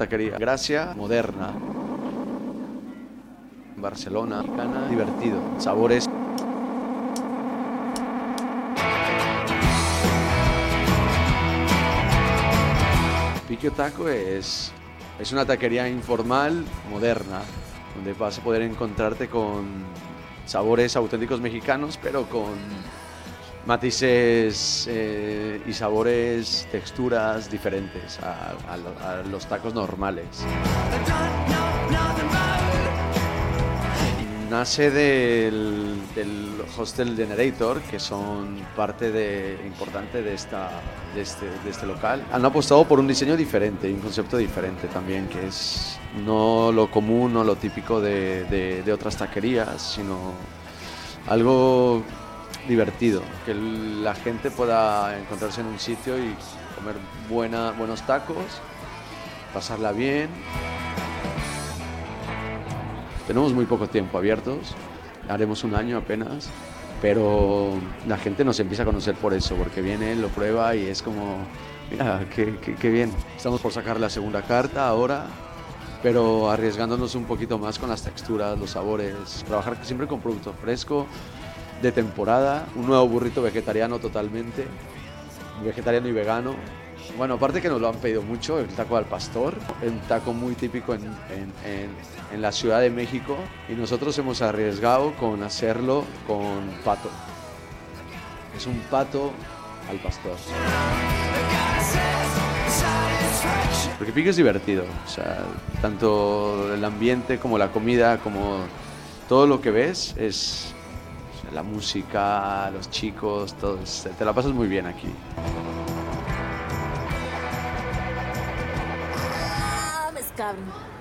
taquería. Gracia moderna. Barcelona, mexicana, divertido. Sabores. Piquio Taco es, es una taquería informal, moderna, donde vas a poder encontrarte con sabores auténticos mexicanos, pero con matices eh, y sabores, texturas diferentes a, los tacos normales. Nace del, Hostel Generator, que son parte importante de, esta, este, de este local. Han apostado por un diseño diferente y un concepto diferente también, que es no lo común o lo típico de, de- de otras taquerías, sino algo divertido, que la gente pueda encontrarse en un sitio y comer buena, buenos tacos, pasarla bien. Tenemos muy poco tiempo abiertos, haremos un año apenas, pero la gente nos empieza a conocer por eso, porque viene, lo prueba y es como, mira, qué, qué- bien. Estamos por sacar la segunda carta ahora, pero arriesgándonos un poquito más con las texturas, los sabores, trabajar siempre con producto fresco, de temporada, un nuevo burrito vegetariano totalmente, vegetariano y vegano. Bueno, aparte que nos lo han pedido mucho, el taco al pastor, un taco muy típico en, en- en- la Ciudad de México y nosotros hemos arriesgado con hacerlo con pato. Es un pato al pastor. Porque Pico es divertido, o sea, tanto el ambiente como la comida, como todo lo que ves es la música, los chicos, todo, te la pasas muy bien aquí. Ah.